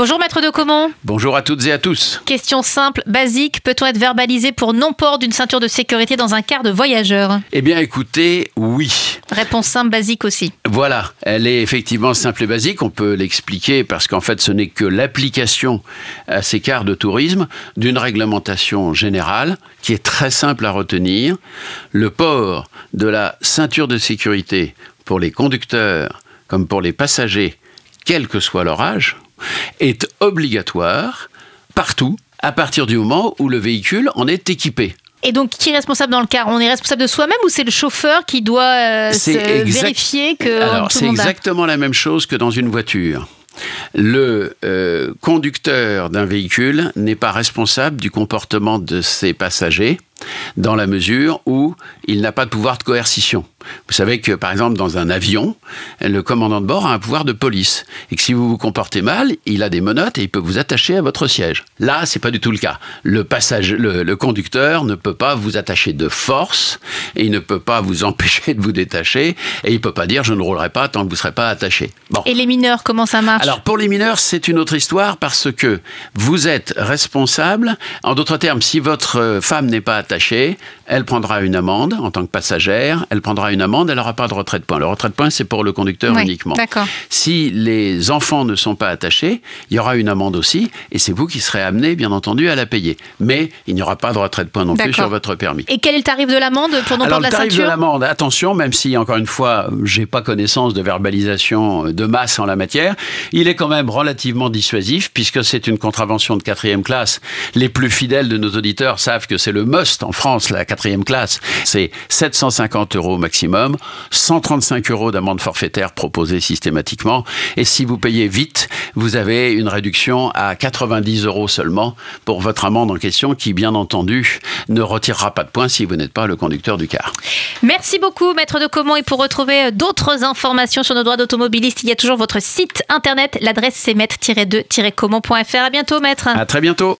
Bonjour maître de Comont. Bonjour à toutes et à tous. Question simple, basique, peut-on être verbalisé pour non-port d'une ceinture de sécurité dans un car de voyageur? Eh bien écoutez, oui. Réponse simple, basique aussi. Voilà, elle est effectivement simple et basique, on peut l'expliquer parce qu'en fait ce n'est que l'application à ces cars de tourisme d'une réglementation générale qui est très simple à retenir. Le port de la ceinture de sécurité pour les conducteurs comme pour les passagers, quel que soit leur âge, est obligatoire partout à partir du moment où le véhicule en est équipé. Et donc, qui est responsable dans le car? On est responsable de soi-même ou c'est le chauffeur qui doit euh, vérifier que Alors, c'est exactement la même chose que dans une voiture. Le euh, conducteur d'un véhicule n'est pas responsable du comportement de ses passagers dans la mesure où il n'a pas de pouvoir de coercition. Vous savez que, par exemple, dans un avion, le commandant de bord a un pouvoir de police. Et que si vous vous comportez mal, il a des menottes et il peut vous attacher à votre siège. Là, c'est pas du tout le cas. Le, passage, le, conducteur ne peut pas vous attacher de force et il ne peut pas vous empêcher de vous détacher et il peut pas dire je ne roulerai pas tant que vous ne serez pas attaché. Bon. Et les mineurs, comment ça marche? Alors, pour les mineurs, c'est une autre histoire parce que vous êtes responsable. En d'autres termes, si votre femme n'est pas attachée, elle prendra une amende en tant que passagère, elle prendra une amende, elle n'aura pas de retrait de points. Le retrait de points, c'est pour le conducteur uniquement. Si les enfants ne sont pas attachés, il y aura une amende aussi, et c'est vous qui serez amené, bien entendu, à la payer. Mais il n'y aura pas de retrait de points non plus sur votre permis. Et quel est le tarif de l'amende pour non Alors, de la le tarif de l'amende, attention, même si, encore une fois, j'ai pas connaissance de verbalisation de masse en la matière, il est quand même relativement dissuasif, puisque c'est une contravention de quatrième classe. Les plus fidèles de nos auditeurs savent que c'est le must en France, la quatrième classe. C'est 750 euros maximum, 135 euros d'amende forfaitaire proposée systématiquement. Et si vous payez vite, vous avez une réduction à 90 euros seulement pour votre amende en question, qui bien entendu ne retirera pas de points si vous n'êtes pas le conducteur du car. Merci beaucoup, maître de Comont. Et pour retrouver d'autres informations sur nos droits d'automobiliste, il y a toujours votre site internet. L'adresse c'est maître-2-comment.fr. À bientôt, maître. À très bientôt.